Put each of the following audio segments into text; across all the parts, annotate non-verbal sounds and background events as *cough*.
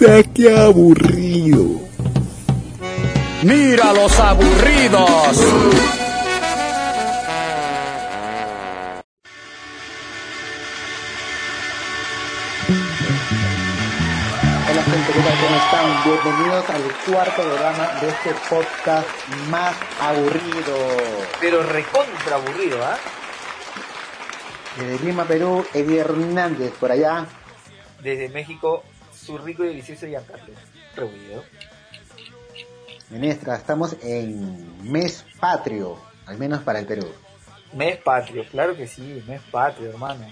Puta, qué aburrido. Mira los aburridos. Hola gente, ¿qué tal? ¿Cómo están? Bienvenidos al cuarto programa de este podcast más aburrido. Pero recontra aburrido, ¿ah? Desde Lima, Perú, Eddie Hernández, por allá. Desde México, su rico y delicioso Giancarlo. Reunido. Menestra, estamos en mes patrio, al menos para el Perú. Mes patrio, claro que sí, mes patrio, hermano.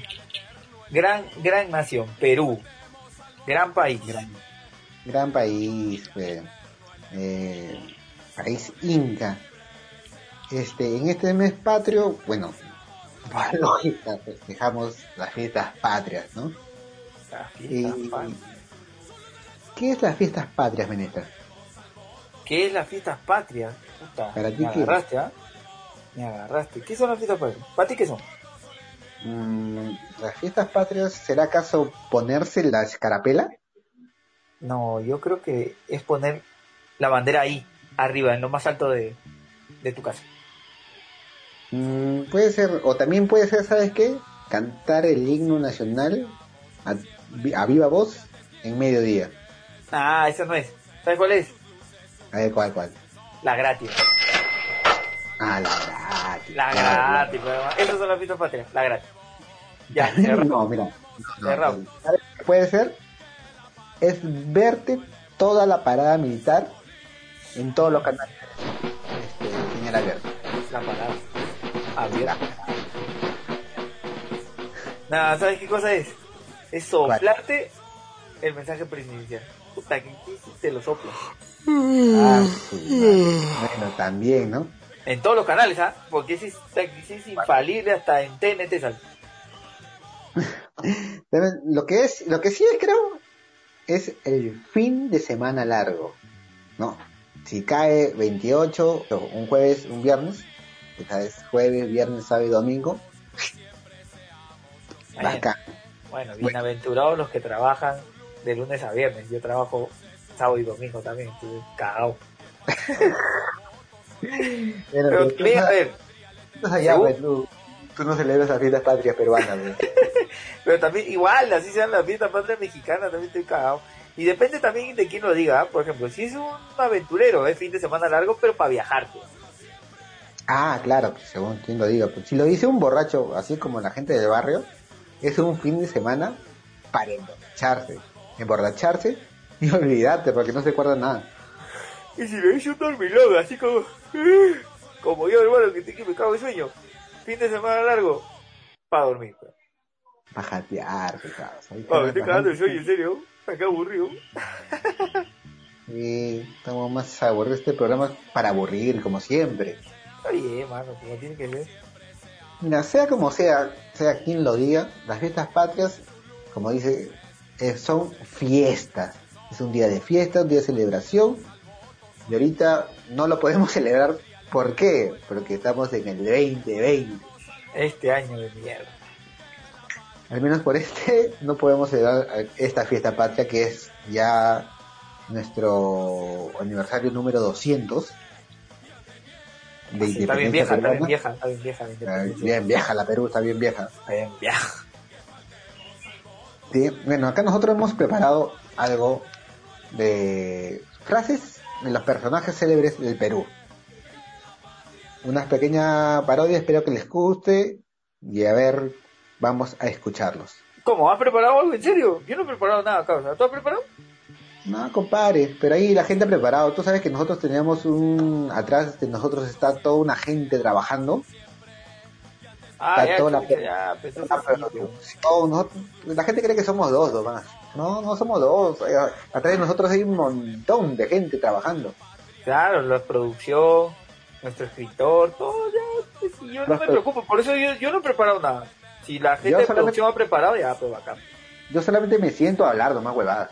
Gran, gran nación, Perú. Gran país. Gran, gran país, pues, eh, país inca. Este, en este mes patrio, bueno, *laughs* por lógica, festejamos las fiestas patrias, ¿no? Las fiestas Y- patrias. ¿Qué es las fiestas patrias, Menestra? ¿Qué es las fiestas patrias? Puta, Para ti, me ¿qué? agarraste, ¿ah? Me agarraste. ¿Qué son las fiestas patrias? ¿Para ti qué son? Mm, ¿Las fiestas patrias será acaso ponerse la escarapela? No, yo creo que es poner la bandera ahí, arriba, en lo más alto de, de tu casa. Mm, puede ser, o también puede ser, ¿sabes qué? Cantar el himno nacional a, a viva voz en mediodía. Ah, esa no es. ¿Sabes cuál es? A ver, ¿cuál, cuál? La gratis. Ah, la gratis. La claro, gratis, pero esas son las fiestas patrias, la gratis. Ya, claro. *laughs* cerrado. No, mira. no, Cerrado. no, ¿sabes qué puede ser? Es verte toda la parada militar en todos los canales este, señal abierta. La parada. Abierta. Nada, ¿sabes qué cosa es? Es soplarte el mensaje presidencial. Puta, ¿qué qué hiciste? Lo soplas. Ah, su madre. bueno, también, ¿no? En todos los canales, ¿ah? Porque ese es, ese es infalible hasta en TNT sale. *laughs* Lo que es, lo que sí es, creo, es el fin de semana largo, ¿no? Si cae 28, o un jueves, un viernes, esta es jueves, viernes, sábado y domingo, bacán. Bueno, bienaventurados los que trabajan de lunes a viernes. Yo trabajo sábado y domingo también, estoy cagado. *laughs* Pero, Pero, tú, mira, a ver, allá, pues, tú, tú no celebras las fiestas patrias peruanas. *laughs* Pero también, igual, así sean las fiestas patrias mexicanas, también estoy cagado. Y depende también de quién lo diga, ¿ah? por ejemplo, si es un aventurero, es fin de semana largo, pero para viajar, pues. Ah, claro, pues, según quien lo diga. Pues, si lo dice un borracho, así como la gente del barrio, es un fin de semana para emborracharse. Emborracharse y *laughs* olvidarte, porque no se acuerda nada. Y si le dice un dormilón, así como, *laughs* como yo, hermano, que, te- que me cago de sueño, fin de semana largo, para dormir, pues. Para jatear, Ah, me estoy cagando de sueño, en serio, acá aburrido. *laughs* Sí, estamos más aburridos este programa es para aburrir, como siempre. Está bien, mano, como tiene que ser. Mira, sea como sea, sea quien lo diga, las fiestas patrias, como dice, eh, son fiestas. Es un día de fiesta, un día de celebración. Y ahorita no lo podemos *laughs* celebrar. ¿Por qué? Porque estamos en el 2020. Este año de mierda. Al menos por este *laughs* no podemos celebrar esta fiesta patria que es ya nuestro aniversario número 200 de Sí, está bien vieja, está bien vieja, está bien vieja Está bien vieja la Perú, está bien vieja. Está bien vieja. Sí, bueno, acá nosotros hemos preparado algo de frases de los personajes célebres del Perú. Una pequeña parodia, espero que les guste y a ver, vamos a escucharlos. ¿Cómo? ¿Has preparado algo en serio? Yo no he preparado nada, causa. ¿Tú has preparado? No, compadre, pero ahí la gente ha preparado. Tú sabes que nosotros teníamos un... Atrás de nosotros está toda una gente trabajando. Ah, ya, toda la- ya, pues, no, nosotros- la gente cree que somos dos nomás. No, no somos dos. Atrás de nosotros hay un montón de gente trabajando. Claro, la producción, nuestro escritor, todo ya. pues, yo no me preocupo, por eso yo, yo no he preparado nada. Si la gente de producción ha preparado, ya, pues bacán. Yo solamente me siento a hablar nomás huevadas.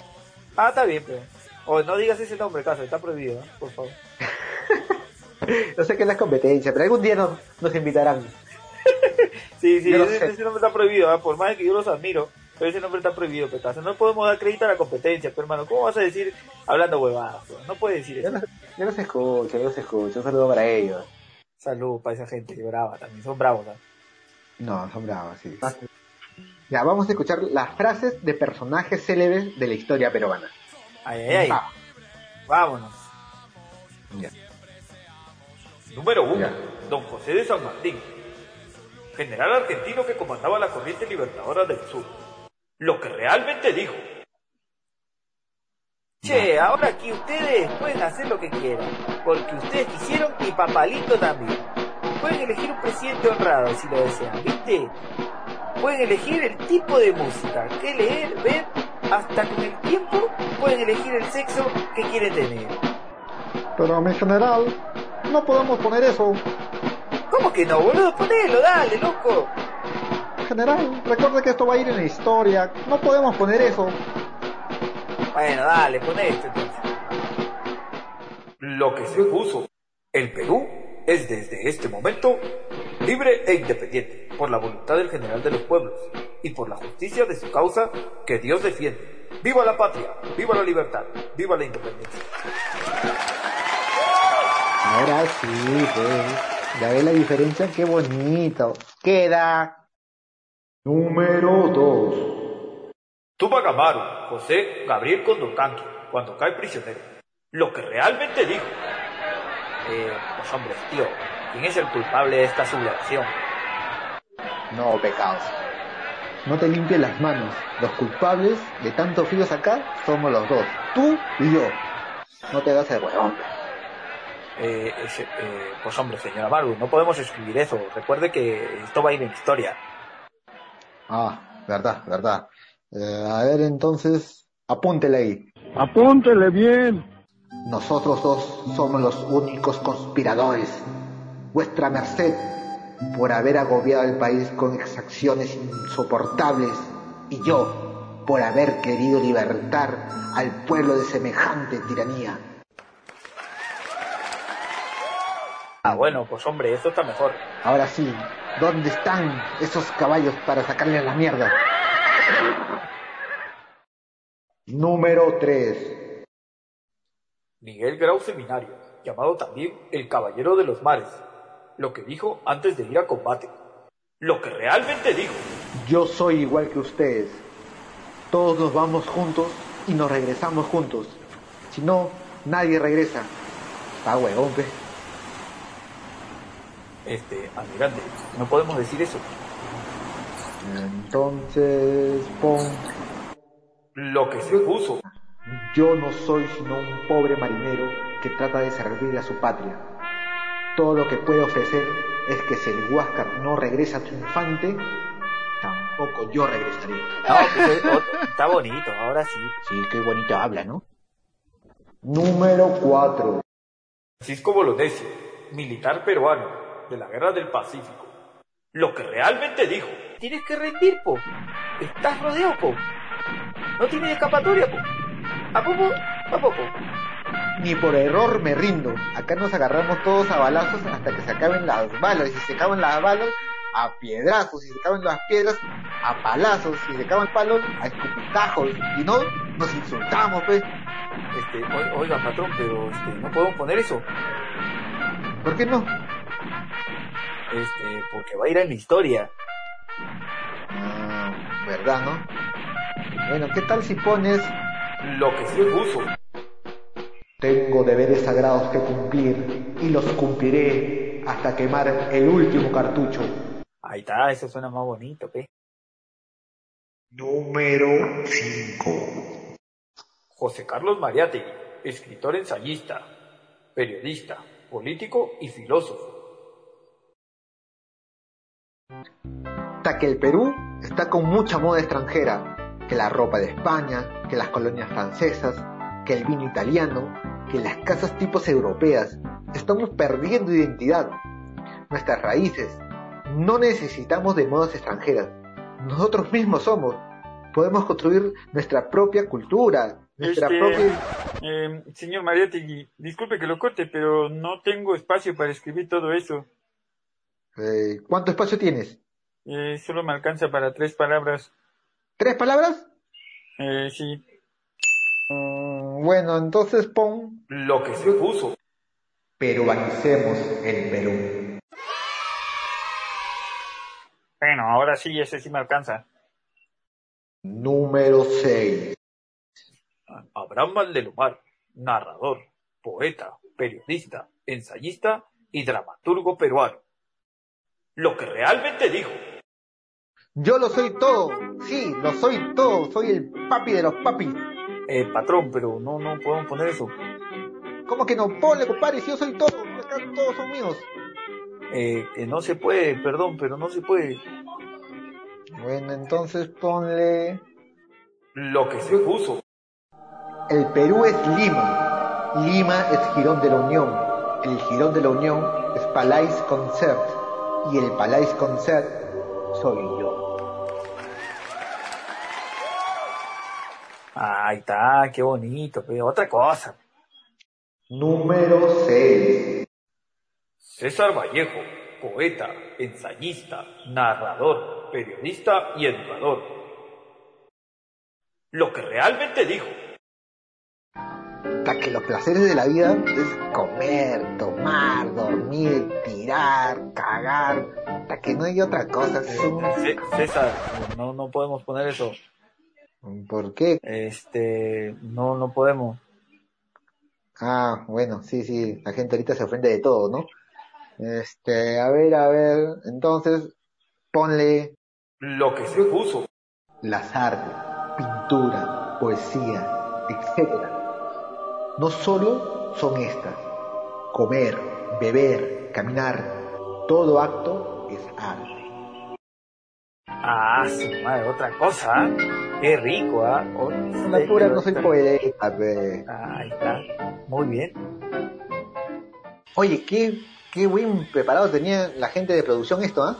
Ah, está bien, pues. O no digas ese nombre, caso, está prohibido, ¿eh? por favor. *laughs* Yo sé no es competencia, pero algún día nos, nos invitarán. Sí, sí, ese, nombre está prohibido, ¿eh? por más que yo los admiro. Pero ese nombre está prohibido, petazo. No podemos dar crédito a la competencia, pero hermano, ¿cómo vas a decir hablando huevadas? pe? No puedes decir Yo eso. yo los escucho, yo los escucho. Un saludo para ellos. Salud para esa gente, brava también, son bravos. ¿no? No, son bravos, sí. Ya, vamos a escuchar las frases de personajes célebres de la historia peruana. Ay, ay, ay. Va. Vámonos. Ya. Número 1. Ya. Don José de San Martín. General argentino que comandaba la corriente libertadora del sur. Lo que realmente dijo. Che, ahora aquí ustedes pueden hacer lo que quieran, porque ustedes quisieron y Papalito también. Pueden elegir un presidente honrado si lo desean, ¿viste? Pueden elegir el tipo de música que leer, ver, hasta con el tiempo pueden elegir el sexo que quieren tener. Pero mi general, no podemos poner eso. ¿Cómo que no, boludo? Ponelo, dale, loco. General, recuerde que esto va a ir en la historia. No podemos poner eso. Bueno, dale, pon esto entonces. Lo que se puso. El Perú es desde este momento libre e independiente por la voluntad del general de los pueblos y por la justicia de su causa que Dios defiende. ¡Viva la patria! ¡Viva la libertad! ¡Viva la independencia! Ahora sí, pues. Ya ve la diferencia, qué bonito. Queda. Número 2. Tupac Amaru, José Gabriel Condorcanqui, cuando cae prisionero. Lo que realmente dijo. Eh, pues hombre, tío, ¿quién es el culpable de esta sublevación? No, pecados. No te limpies las manos. Los culpables de tantos fríos acá somos los dos. Tú y yo. No te hagas el huevón. Eh, eh, pues hombre, señora Maru, no podemos escribir eso. Recuerde que esto va a ir en historia. Ah, verdad, verdad. Eh, a ver, entonces, apúntele ahí. Apúntele bien. Nosotros dos somos los únicos conspiradores. Vuestra merced, por haber agobiado al país con exacciones insoportables, y yo, por haber querido libertar al pueblo de semejante tiranía. Ah, bueno, pues hombre, esto está mejor. Ahora sí, ¿dónde están esos caballos para sacarle a la mierda? Número 3. Miguel Grau Seminario, llamado también el Caballero de los Mares. Lo que dijo antes de ir a combate. Lo que realmente dijo. Yo soy igual que ustedes. Todos nos vamos juntos y nos regresamos juntos. Si no, nadie regresa. Ah, huevón, pe. Este, almirante, no podemos decir eso. Entonces, pon, Lo que se puso. yo no soy sino un pobre marinero que trata de servir a su patria. Todo lo que puede ofrecer es que si el Huáscar no regresa triunfante, tampoco yo. No, pues, eh, otro- está bonito, ahora sí. Sí, qué bonito habla, ¿no? Número 4. Francisco Bolognesi, militar peruano de la Guerra del Pacífico. Lo que realmente dijo. Tienes que rendir, po. Estás rodeado, po. No tienes escapatoria, po. ¿A poco? ¿A poco? Ni por error me rindo. Acá nos agarramos todos a balazos hasta que se acaben las balas. Y si se acaban las balas, a piedrazos. Si se acaban las piedras, a palazos. Si se acaban palos, a escupitajos. Y no, nos insultamos, pues. Este, oi- oiga, patrón, pero este, no podemos poner eso. ¿Por qué no? Este, porque va a ir en la historia. Ah, ¿Verdad, no? Bueno, ¿qué tal si pones Lo que se puso. Tengo deberes sagrados que cumplir y los cumpliré hasta quemar el último cartucho? Ahí está, eso suena más bonito, pe. Número 5. José Carlos Mariátegui, escritor ensayista, periodista, político y filósofo. Hasta que el Perú está con mucha moda extranjera, que la ropa de España, que las colonias francesas, que el vino italiano, que las casas tipos europeas. Estamos perdiendo identidad, nuestras raíces. No necesitamos de modas extranjeras. Nosotros mismos somos. Podemos construir nuestra propia cultura, nuestra Este, propia... eh, señor Mariategui, disculpe que lo corte, pero no tengo espacio para escribir todo eso. Eh, ¿Cuánto espacio tienes? Eh, solo me alcanza para tres palabras. ¿Tres palabras? Eh, sí. Mm, bueno, entonces pon Lo que se puso. peruanicemos el Perú. Bueno, ahora sí, ese sí me alcanza. Número 6. Abraham Valdelomar, narrador, poeta, periodista, ensayista y dramaturgo peruano. Lo que realmente dijo. Yo lo soy todo. Sí, lo soy todo. Soy el papi de los papis. Eh, patrón, pero no, no podemos poner eso. ¿Cómo que no? Ponle, compadre, si yo soy todo. Acá todos son míos. Eh, no se puede, perdón, pero no se puede. Bueno, entonces ponle... Lo que se puso. El Perú es Lima. Lima es Girón de la Unión. El Girón de la Unión es Palais Concert. Y el Palais Concert soy yo. Ahí está, qué bonito, pero otra cosa. Número 6. César Vallejo, poeta, ensayista, narrador, periodista y educador. Lo que realmente dijo. Hasta que los placeres de la vida es comer, tomar, dormir, tirar, cagar. Hasta que no hay otra cosa. Es un- C- César, no, no podemos poner eso. ¿Por qué? Este, no, no podemos. Ah, bueno, sí, sí, la gente ahorita se ofende de todo, ¿no? Este, a ver, a ver, entonces, ponle Lo que se puso. las artes, pintura, poesía, etcétera. No solo son estas, comer, beber, caminar, todo acto es arte. Ah, su madre, otra cosa. ¿eh? Qué rico, ¿ah? Otra- La pura no soy poeta, pe. Ahí está. Muy bien. Oye, qué, qué buen preparado tenía la gente de producción esto, ¿ah?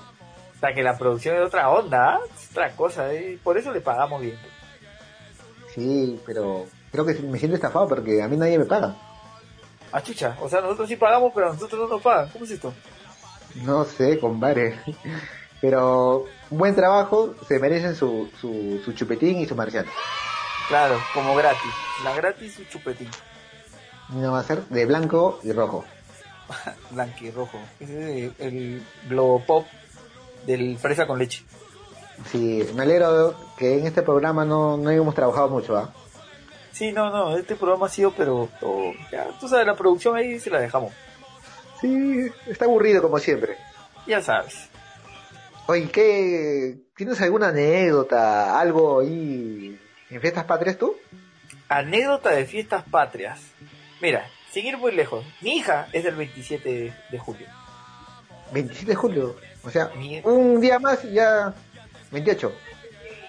O sea, que la producción es otra onda, ¿ah? Es otra cosa, ¿eh? Por eso le pagamos bien. Sí, pero creo que me siento estafado porque a mí nadie me paga. Ah, chucha. O sea, nosotros sí pagamos, pero a nosotros no nos pagan. ¿Cómo es esto? No sé, compadre. Pero buen trabajo, se merecen su, su, su chupetín y su marciano. Claro, como gratis. La gratis y chupetín. Y no va a ser de blanco y rojo. *laughs* Blanquirrojo. Ese es el globo pop del fresa con leche. Sí, me alegro que en este programa no, no hemos trabajado mucho, ¿ah? Sí, no, no. Este programa ha sido, pero... ya, tú sabes, la producción ahí se la dejamos. Sí, está aburrido como siempre. Ya sabes. Oye, ¿qué? ¿Tienes alguna anécdota, algo ahí en Fiestas Patrias tú? Anécdota de fiestas patrias. Mira, sin ir muy lejos. Mi hija es del 27 de, de julio. 27 de julio. O sea, Mi- un día más y ya 28.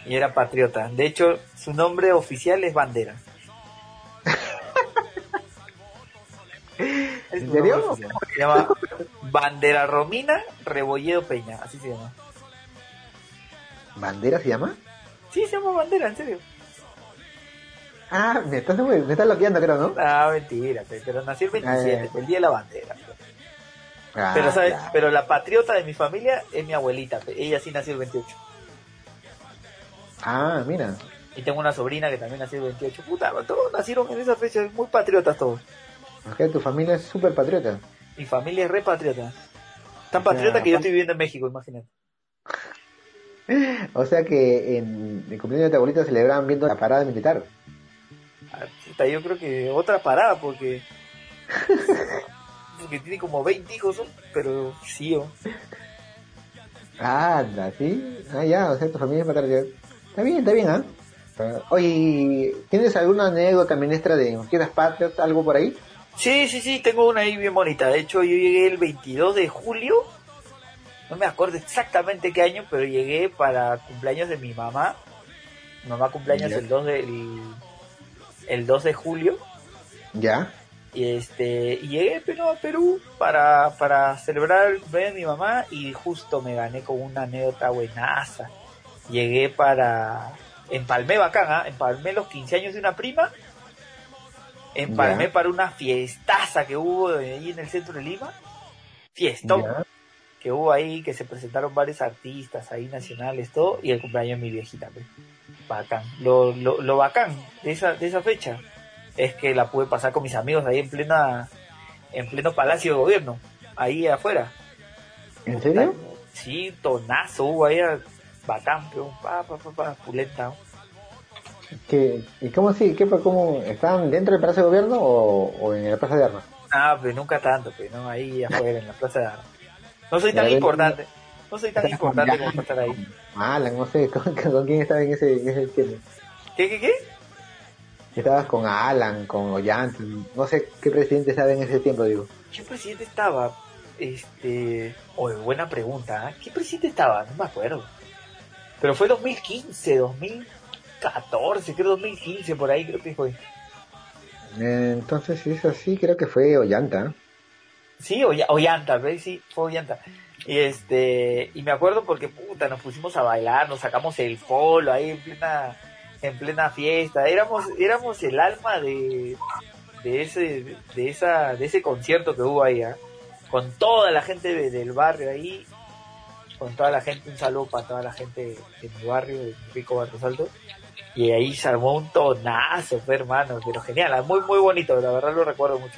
Y era patriota. De hecho, su nombre oficial es Bandera. ¿En serio? Se llama Bandera Romina Rebolledo Peña. Así se llama. ¿Bandera se llama? Sí, se llama Bandera, en serio. Ah, me estás, me estás loqueando, creo, ¿no? Ah, mentira, pe, pero nació el 27, Ah, el día de la bandera. Ah, Pero, ¿sabes? Pero la patriota de mi familia es mi abuelita. Ella sí nació el 28. Ah, mira. Y tengo una sobrina que también nació el 28. Puta, todos nacieron en esa fecha, muy patriotas todos. Tu familia es súper patriota. Mi familia es re patriota. Tan patriota que yo estoy viviendo en México, imagínate. O sea que en el cumpleaños de tu abuelita celebraban viendo la parada militar. Ah, yo creo que otra parada, porque. *laughs* porque tiene como 20 hijos, pero sí, ¿o? Ah, anda, ¿sí? Ah, ya, o sea, tu familia es patriota. Está bien, está bien, ¿ah? Ah, Oye, ¿tienes alguna anécdota, ministra, de Fiestas Patrias, algo por ahí? Sí, sí, sí, tengo una ahí bien bonita. De hecho, yo llegué el 22 de julio. No me acuerdo exactamente qué año, pero llegué para cumpleaños de mi mamá. Mi mamá cumpleaños Ya. el 2 de, el, el 2 de julio. Ya. Y este, y llegué pero, a Perú para, para celebrar el cumpleaños de mi mamá y justo me gané con una anécdota buenaza. Llegué para, empalmé bacán, ¿ah? empalmé los 15 años de una prima, empalmé Ya. para una fiestaza que hubo ahí en el centro de Lima, fiestón, Ya. que hubo ahí, que se presentaron varios artistas ahí nacionales, todo, y el cumpleaños de mi viejita, pues. Bacán. Lo, lo, lo bacán de esa, de esa fecha es que la pude pasar con mis amigos ahí en plena, en pleno palacio de gobierno, ahí afuera. ¿En serio? Sí, tonazo hubo ahí, bacán, pero pa, pa, pa, pa, pulenta. ¿Qué, ¿Y cómo sí? ¿Qué, fue? cómo, ¿Estaban dentro del Palacio de Gobierno o, o en la Plaza de Armas? Ah, pero nunca tanto, pues, ¿no? Ahí afuera, en la plaza de armas. No soy tan importante. No soy tan importante como estar ahí. Alan, no sé, *laughs* ¿con, con quién estaba en ese, en ese tiempo? ¿Qué, qué, qué? Estabas con Alan, con Ollanta, no sé qué presidente estaba en ese tiempo, digo. ¿Qué presidente estaba? Este. Oye, buena pregunta. ¿ah? ¿Qué presidente estaba? No me acuerdo. Pero fue 2015, 2014, creo 2015, por ahí creo que fue. Eh, entonces, si es así, creo que fue Ollanta. Sí, Oll- Ollanta, ¿ves? Sí, fue Ollanta. Y este, y me acuerdo porque puta, nos pusimos a bailar, nos sacamos el polo ahí en plena, en plena fiesta. Éramos, éramos el alma de, de ese, de esa, de ese concierto que hubo ahí, ¿ah? con toda la gente de- del barrio ahí, con toda la gente, un saludo para toda la gente de mi barrio, de mi rico Barrio Salto. Y ahí se armó un tonazo, fue, hermano, pero genial, ah, muy, muy bonito, la verdad lo recuerdo mucho.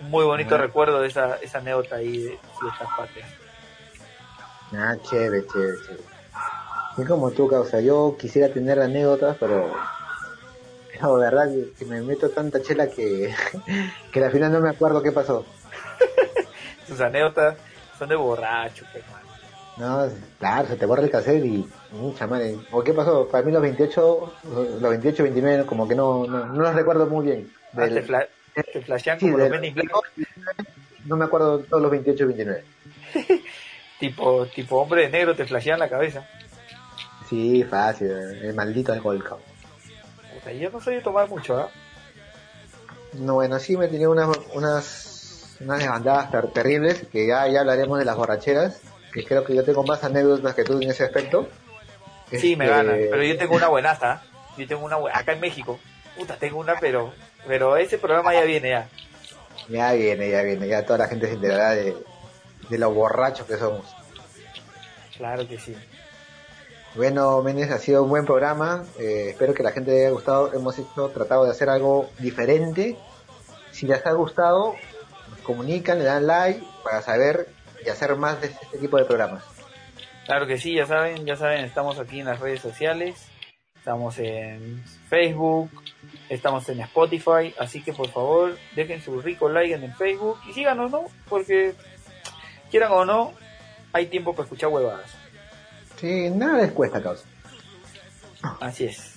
Un muy bonito Bueno. recuerdo de esa, esa anécdota ahí de fiestas patrias. Ah, chévere, chévere, chévere. Y como tú, causa, yo quisiera tener anécdotas, pero... Pero de verdad que, que me meto tanta chela que, *laughs* que al final no me acuerdo qué pasó. *laughs* Sus anécdotas son de borracho, pues, hermano. No, claro, se te borra el cassette y mucha madre. ¿O qué pasó? Para mí los 28, los 28, 29, como que no, no, no los recuerdo muy bien. Ah, Del- te, fla te flashean sí, como los Men no me acuerdo todos los 28, 29. *laughs* tipo, tipo hombre de negro, te flashean la cabeza. Sí, fácil, el maldito alcohol. cabrón. Yo no soy de tomar mucho, ¿ah? No, bueno, sí me tenía unas, unas, unas desbandadas ter- terribles, que ya, ya hablaremos de las borracheras, que creo que yo tengo más anécdotas que tú en ese aspecto. Sí, me Este, ganan, pero yo tengo una buenaza. Yo tengo una buena, acá en México. Puta, tengo una, pero, pero ese programa ya viene ya. Ya viene, ya viene, ya toda la gente se enterará de, de lo borrachos que somos. Claro que sí. Bueno, Menes, ha sido un buen programa. eh, espero que la gente le haya gustado. Hemos hecho, tratado de hacer algo diferente. Si les ha gustado, comunican, le dan like para saber y hacer más de este tipo de programas. Claro que sí, ya saben, ya saben, estamos aquí en las redes sociales, estamos en Facebook, estamos en Spotify, así que por favor dejen su rico like en el Facebook y síganos, ¿no? Porque quieran o no, hay tiempo para escuchar huevadas. Sí, nada les cuesta, causa. Así es.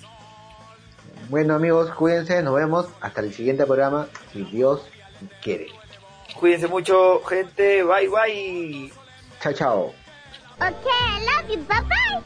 Bueno, amigos, cuídense. Nos vemos hasta el siguiente programa, si Dios quiere. Cuídense mucho, gente, bye bye. Chao, chao. Okay, I love you. Bye bye.